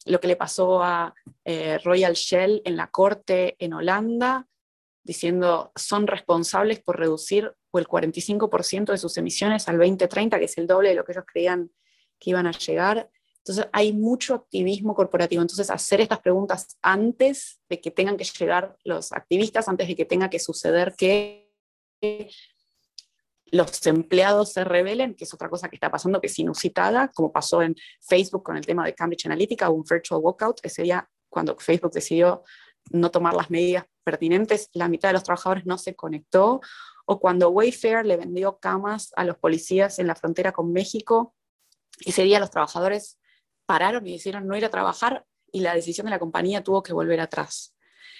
Lo que le pasó a eh, Royal Shell en la corte en Holanda, diciendo son responsables por reducir el 45% de sus emisiones al 2030, que es el doble de lo que ellos creían que iban a llegar. Entonces hay mucho activismo corporativo. Entonces hacer estas preguntas antes de que tengan que llegar los activistas, antes de que tenga que suceder que los empleados se rebelen, que es otra cosa que está pasando, que es inusitada, como pasó en Facebook con el tema de Cambridge Analytica, un virtual walkout, ese día cuando Facebook decidió no tomar las medidas pertinentes, la mitad de los trabajadores no se conectó, o cuando Wayfair le vendió camas a los policías en la frontera con México, ese día los trabajadores pararon y decidieron no ir a trabajar y la decisión de la compañía tuvo que volver atrás.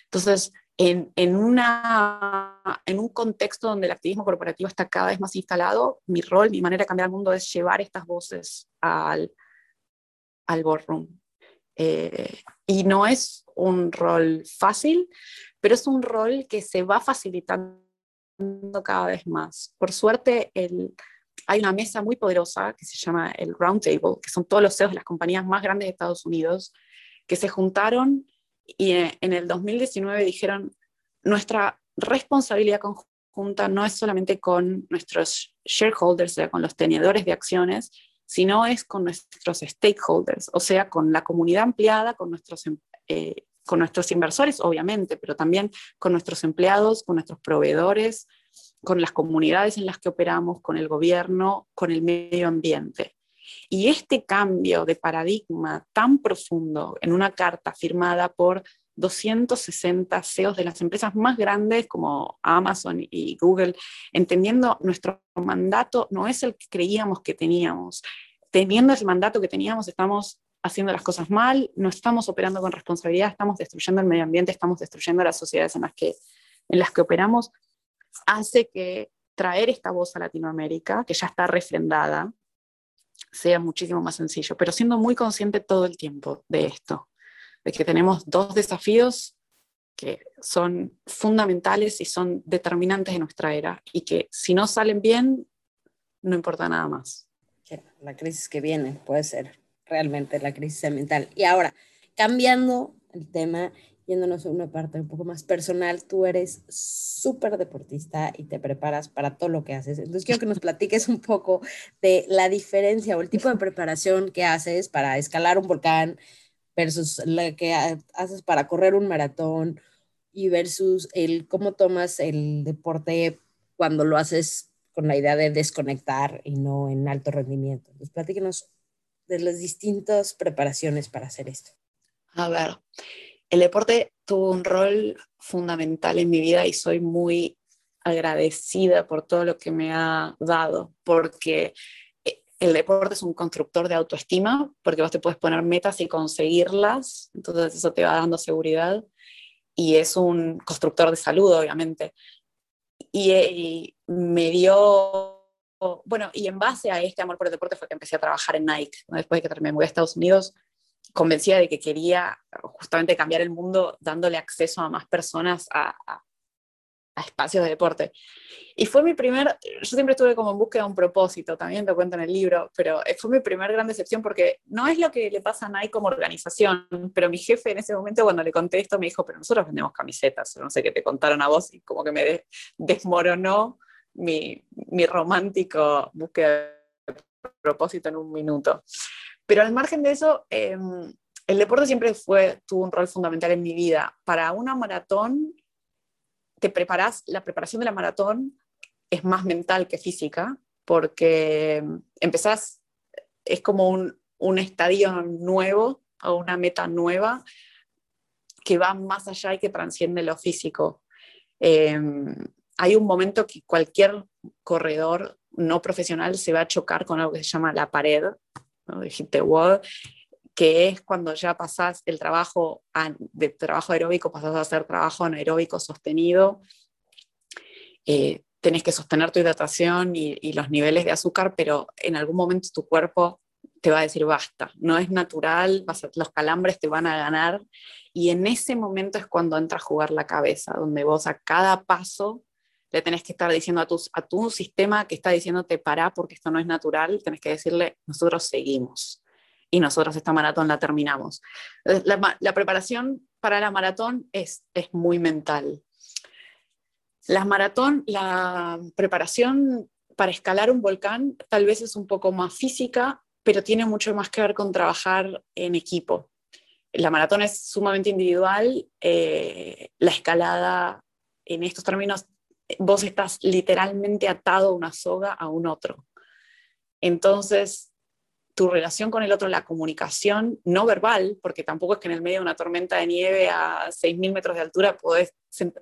Entonces, en, en, una, en un contexto donde el activismo corporativo está cada vez más instalado, mi rol, mi manera de cambiar el mundo es llevar estas voces al, al boardroom. Eh, y no es un rol fácil, pero es un rol que se va facilitando cada vez más. Por suerte, el, hay una mesa muy poderosa que se llama el Roundtable, que son todos los CEOs de las compañías más grandes de Estados Unidos, que se juntaron y en el 2019 dijeron, nuestra responsabilidad conjunta no es solamente con nuestros shareholders, o sea, con los tenedores de acciones, sino es con nuestros stakeholders, o sea, con la comunidad ampliada, con nuestros, em, eh, con nuestros inversores, obviamente, pero también con nuestros empleados, con nuestros proveedores, con las comunidades en las que operamos, con el gobierno, con el medio ambiente. Y este cambio de paradigma tan profundo en una carta firmada por 260 CEOs de las empresas más grandes como Amazon y Google, entendiendo nuestro mandato no es el que creíamos que teníamos. Teniendo el mandato que teníamos, estamos haciendo las cosas mal, no estamos operando con responsabilidad, estamos destruyendo el medio ambiente, estamos destruyendo las sociedades en las que, en las que operamos hace que traer esta voz a Latinoamérica, que ya está refrendada, sea muchísimo más sencillo, pero siendo muy consciente todo el tiempo de esto, de que tenemos dos desafíos que son fundamentales y son determinantes de nuestra era y que si no salen bien, no importa nada más. La crisis que viene puede ser realmente la crisis ambiental. Y ahora, cambiando el tema yéndonos a una parte un poco más personal, tú eres súper deportista y te preparas para todo lo que haces. Entonces quiero que nos platiques un poco de la diferencia o el tipo de preparación que haces para escalar un volcán versus la que haces para correr un maratón y versus el cómo tomas el deporte cuando lo haces con la idea de desconectar y no en alto rendimiento. Entonces platíquenos de las distintas preparaciones para hacer esto. A ver, el deporte tuvo un rol fundamental en mi vida y soy muy agradecida por todo lo que me ha dado, porque eh, el deporte es un constructor de autoestima, porque vos te puedes poner metas y conseguirlas, entonces eso te va dando seguridad, y es un constructor de salud, obviamente. Y, eh, y me dio, bueno, y en base a este amor por el deporte fue que empecé a trabajar en Nike. Después de que me a Estados Unidos, convencida de que quería justamente cambiar el mundo dándole acceso a más personas a, espacios de deporte. Y fue mi primer, yo siempre estuve como en búsqueda de un propósito, también te cuento en el libro, pero fue mi primer gran decepción porque no es lo que le pasa a Nike como organización, pero mi jefe en ese momento cuando le conté esto me dijo, pero nosotros vendemos camisetas, no sé qué te contaron a vos y como que me desmoronó mi, mi romántico búsqueda de propósito en un minuto. Pero al margen de eso, em, el deporte siempre tuvo un rol fundamental en mi vida. Para una maratón, te preparas, la preparación de la maratón es más mental que física, porque empezás, es como un, un estadio nuevo o una meta nueva que va más allá y que transciende lo físico. Em, hay un momento que cualquier corredor no profesional se va a chocar con algo que se llama la pared, ¿no? the wall, que es cuando ya pasás el trabajo de trabajo aeróbico, pasás a hacer trabajo anaeróbico sostenido. Eh, tenés que sostener tu hidratación y, los niveles de azúcar, pero en algún momento tu cuerpo te va a decir basta, no es natural, los calambres te van a ganar y en ese momento es cuando entra a jugar la cabeza, donde vos a cada paso le tenés que estar diciendo a tu, a tu sistema que está diciéndote para porque esto no es natural, tenés que decirle nosotros seguimos y nosotros esta maratón la terminamos. La, la preparación para la maratón es, es muy mental. La maratón, la preparación para escalar un volcán tal vez es un poco más física, pero tiene mucho más que ver con trabajar en equipo. La maratón es sumamente individual, eh, la escalada en estos términos, vos estás literalmente atado una soga a un otro. Entonces, tu relación con el otro, la comunicación no verbal, porque tampoco es que en el medio de una tormenta de nieve a 6.000 metros de altura podés,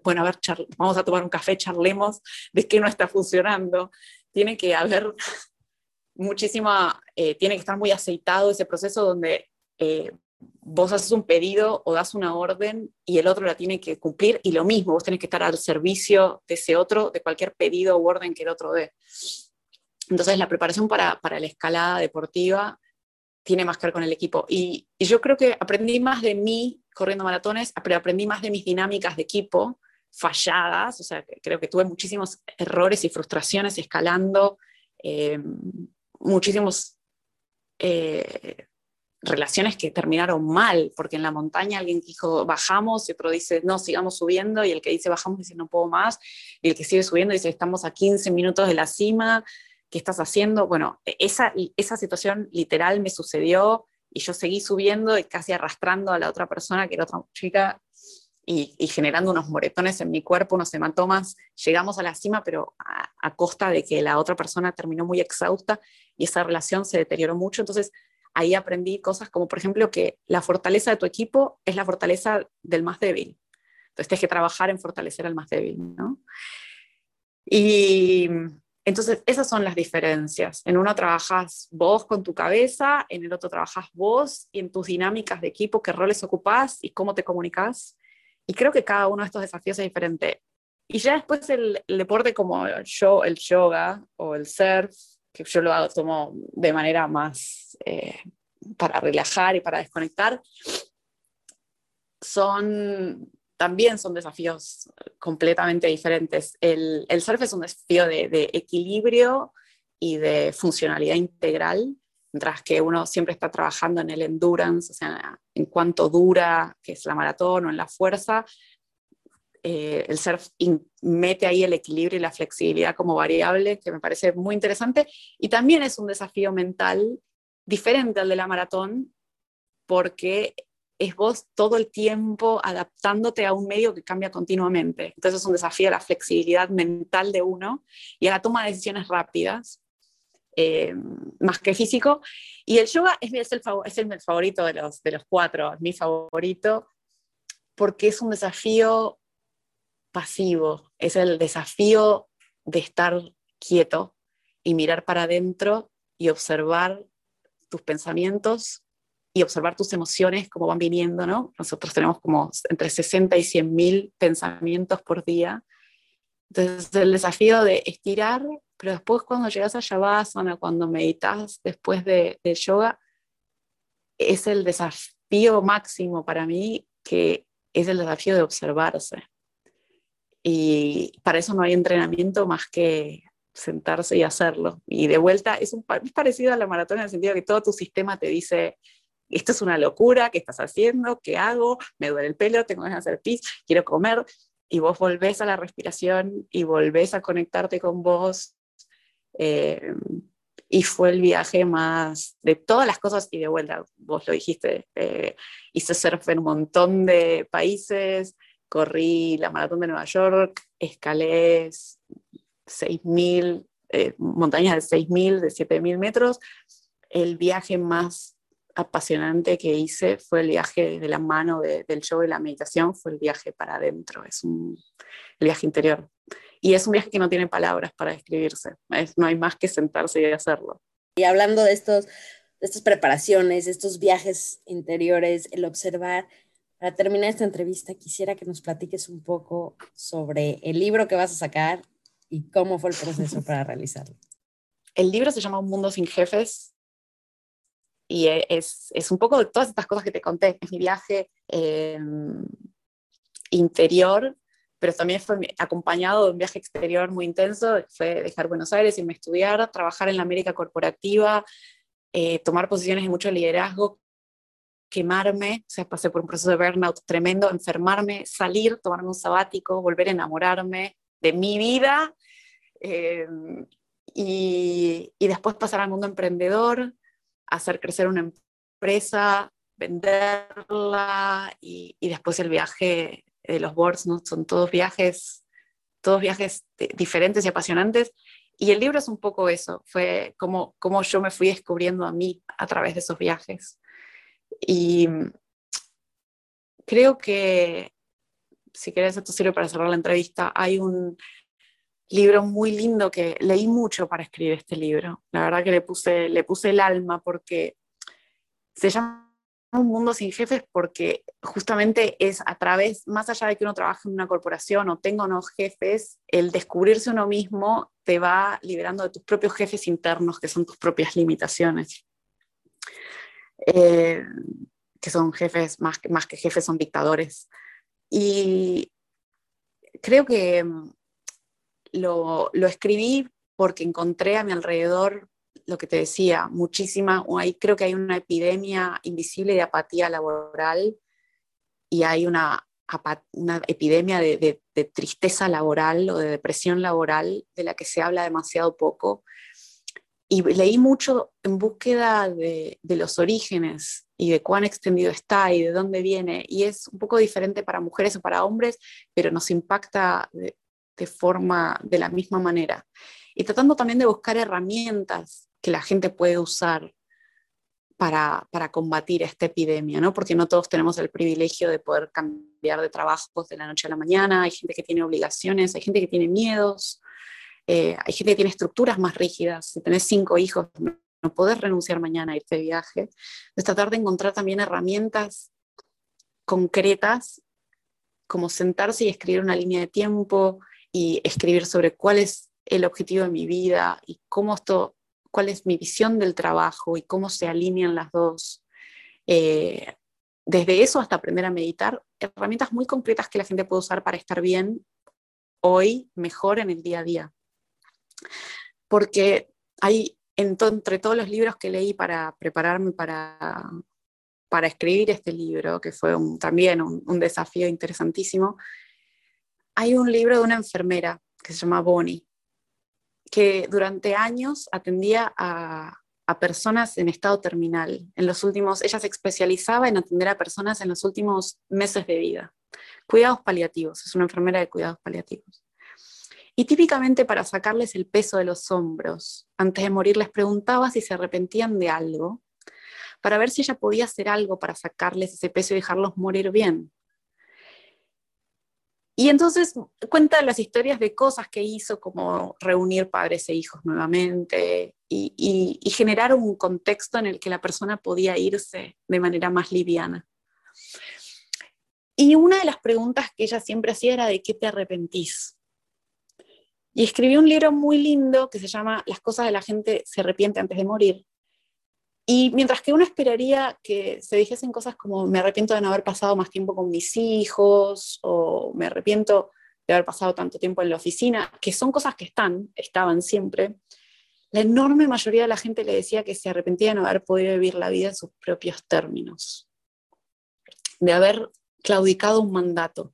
bueno, a ver, vamos a tomar un café, charlemos de qué no está funcionando. Tiene que haber [laughs] muchísima, eh, tiene que estar muy aceitado ese proceso donde eh, vos haces un pedido o das una orden y el otro la tiene que cumplir y lo mismo, vos tenés que estar al servicio de ese otro, de cualquier pedido u orden que el otro dé. Entonces la preparación para, la escalada deportiva tiene más que ver con el equipo. Y, yo creo que aprendí más de mí corriendo maratones, pero aprendí más de mis dinámicas de equipo falladas, o sea, creo que tuve muchísimos errores y frustraciones escalando, eh, muchísimos eh, relaciones que terminaron mal, porque en la montaña alguien dijo bajamos y otro dice no, sigamos subiendo, y el que dice bajamos dice no puedo más, y el que sigue subiendo dice estamos a 15 minutos de la cima, ¿qué estás haciendo? Bueno, e-, esa, esa situación literal me sucedió y yo seguí subiendo y casi arrastrando a la otra persona, que era otra chica, y, generando unos moretones en mi cuerpo, unos hematomas. Llegamos a la cima, pero a, costa de que la otra persona terminó muy exhausta y esa relación se deterioró mucho. Entonces, ahí aprendí cosas como, por ejemplo, que la fortaleza de tu equipo es la fortaleza del más débil. Entonces, tienes que trabajar en fortalecer al más débil, ¿no? Y entonces, esas son las diferencias. En uno trabajas vos con tu cabeza, en el otro trabajas vos y en tus dinámicas de equipo, qué roles ocupás y cómo te comunicas. Y creo que cada uno de estos desafíos es diferente. Y ya después el, deporte como yo, el yoga o el surf, que yo lo hago, tomo de manera más eh, para relajar y para desconectar, son también son desafíos completamente diferentes. El, el surf es un desafío de, de, equilibrio y de funcionalidad integral, mientras que uno siempre está trabajando en el endurance, o sea, en cuánto dura, que es la maratón o en la fuerza. Eh, el surf mete ahí el equilibrio y la flexibilidad como variable, que me parece muy interesante. Y también es un desafío mental diferente al de la maratón, porque es vos todo el tiempo adaptándote a un medio que cambia continuamente. Entonces es un desafío a la flexibilidad mental de uno y a la toma de decisiones rápidas, eh, más que físico. Y el yoga es, el, es el favorito de los, de los cuatro, es mi favorito, porque es un desafío pasivo, es el desafío de estar quieto y mirar para adentro y observar tus pensamientos y observar tus emociones, cómo van viniendo, ¿no? Nosotros tenemos como entre 60 y 100 mil pensamientos por día. Entonces, el desafío de estirar, pero después cuando llegas a Shavasana, cuando meditas después de, de yoga, es el desafío máximo para mí, que es el desafío de observarse. Y para eso no hay entrenamiento más que sentarse y hacerlo. Y de vuelta, es, un, es parecido a la maratón en el sentido que todo tu sistema te dice, esto es una locura, ¿qué estás haciendo? ¿Qué hago? Me duele el pelo, tengo que hacer pis, quiero comer. Y vos volvés a la respiración y volvés a conectarte con vos. Eh, y fue el viaje más de todas las cosas y de vuelta, vos lo dijiste, eh, hice surf en un montón de países, corrí la maratón de Nueva York, escalé 6.000, eh, montañas de 6.000, de 7.000 metros. El viaje más apasionante que hice fue el viaje de la mano del show y la meditación, fue el viaje para adentro, es un el viaje interior. Y es un viaje que no tiene palabras para describirse, no hay más que sentarse y hacerlo. Y hablando de estos, de estas preparaciones, estos viajes interiores, el observar, para terminar esta entrevista, quisiera que nos platiques un poco sobre el libro que vas a sacar y cómo fue el proceso para [laughs] realizarlo. El libro se llama Un Mundo sin Jefes y e, es, es un poco de todas estas cosas que te conté. Es mi viaje eh, interior, pero también fue acompañado de un viaje exterior muy intenso. Fue dejar Buenos Aires, irme a estudiar, trabajar en la América corporativa, eh, tomar posiciones de mucho liderazgo quemarme, o sea, pasé por un proceso de burnout tremendo, enfermarme, salir, tomarme un sabático, volver a enamorarme de mi vida eh, y, después pasar al mundo emprendedor, hacer crecer una empresa, venderla y, después el viaje de los boards, ¿no? Son todos viajes, todos viajes diferentes y apasionantes. Y el libro es un poco eso, fue como, como yo me fui descubriendo a mí a través de esos viajes. Y creo que, si querés, esto sirve para cerrar la entrevista, hay un libro muy lindo que leí mucho para escribir este libro. La verdad que le puse, le puse el alma porque se llama Un mundo sin jefes porque justamente es a través, más allá de que uno trabaje en una corporación o tenga unos jefes, el descubrirse uno mismo te va liberando de tus propios jefes internos, que son tus propias limitaciones. Eh, que son jefes, más, que jefes, son dictadores. Y creo que mm, lo, escribí porque encontré a mi alrededor lo que te decía, muchísima, ahí creo que hay una epidemia invisible de apatía laboral y hay una, una epidemia de, de, tristeza laboral o de depresión laboral de la que se habla demasiado poco y leí mucho en búsqueda de, los orígenes y de cuán extendido está y de dónde viene. Y es un poco diferente para mujeres o para hombres, pero nos impacta de, forma, de la misma manera. Y tratando también de buscar herramientas que la gente puede usar para, para, combatir esta epidemia, ¿no? Porque no todos tenemos el privilegio de poder cambiar de trabajos de la noche a la mañana, hay gente que tiene obligaciones, hay gente que tiene miedos, eh, hay gente que tiene estructuras más rígidas. Si tenés cinco hijos, no, podés renunciar mañana a irte de viaje. Es tratar de encontrar también herramientas concretas, como sentarse y escribir una línea de tiempo y escribir sobre cuál es el objetivo de mi vida y cómo esto, cuál es mi visión del trabajo y cómo se alinean las dos. Eh, desde eso hasta aprender a meditar, herramientas muy concretas que la gente puede usar para estar bien hoy, mejor en el día a día porque hay entre todos los libros que leí para prepararme para, para escribir este libro, que fue también un, desafío interesantísimo, hay un libro de una enfermera que se llama Bonnie, que durante años atendía a, a, personas en estado terminal. En los últimos, ella se especializaba en atender a personas en los últimos meses de vida. Cuidados paliativos, es una enfermera de cuidados paliativos. Y típicamente para sacarles el peso de los hombros, antes de morir les preguntaba si se arrepentían de algo, para ver si ella podía hacer algo para sacarles ese peso y dejarlos morir bien. Y entonces cuenta las historias de cosas que hizo, como reunir padres e hijos nuevamente y, y, generar un contexto en el que la persona podía irse de manera más liviana. Y una de las preguntas que ella siempre hacía era de qué te arrepentís. Y escribió un libro muy lindo que se llama Las cosas de la gente se arrepiente antes de morir. Y mientras que uno esperaría que se dijesen cosas como me arrepiento de no haber pasado más tiempo con mis hijos o me arrepiento de haber pasado tanto tiempo en la oficina, que son cosas que están, estaban siempre, la enorme mayoría de la gente le decía que se arrepentía de no haber podido vivir la vida en sus propios términos, de haber claudicado un mandato,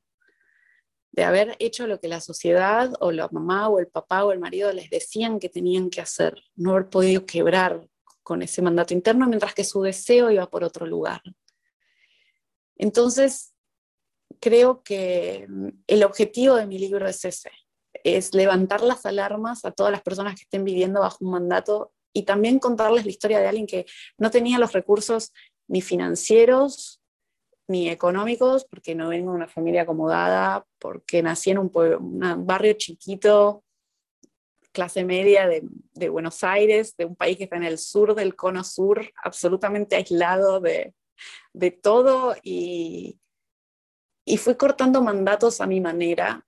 de haber hecho lo que la sociedad o la mamá o el papá o el marido les decían que tenían que hacer, no haber podido quebrar con ese mandato interno mientras que su deseo iba por otro lugar. Entonces, creo que mm, el objetivo de mi libro es ese, es levantar las alarmas a todas las personas que estén viviendo bajo un mandato y también contarles la historia de alguien que no tenía los recursos ni financieros ni económicos, porque no vengo de una familia acomodada, porque nací en un, un barrio chiquito, clase media de, de, Buenos Aires, de un país que está en el sur del cono sur, absolutamente aislado de, de todo, y, y fui cortando mandatos a mi manera,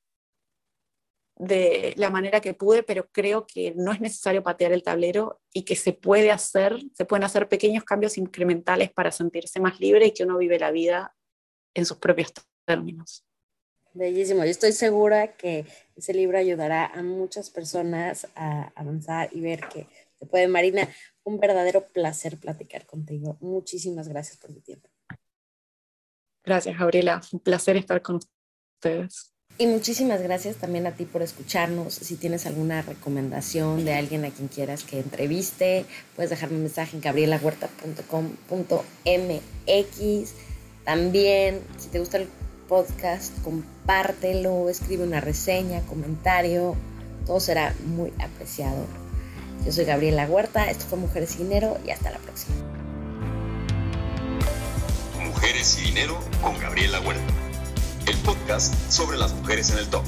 de la manera que pude, pero creo que no es necesario patear el tablero y que se puede hacer, se pueden hacer pequeños cambios incrementales para sentirse más libre y que uno vive la vida en sus propios términos. Bellísimo. Yo estoy segura que ese libro ayudará a muchas personas a avanzar y ver que se puede. Marina, un verdadero placer platicar contigo. Muchísimas gracias por tu tiempo. Gracias, Gabriela. Un placer estar con ustedes. Y muchísimas gracias también a ti por escucharnos. Si tienes alguna recomendación de alguien a quien quieras que entreviste, puedes dejarme un mensaje en gabrielahuerta.com.mx. También, si te gusta el podcast, compártelo, escribe una reseña, comentario, todo será muy apreciado. Yo soy Gabriela Huerta, esto fue Mujeres y Dinero y hasta la próxima. Mujeres y Dinero con Gabriela Huerta, el podcast sobre las mujeres en el top.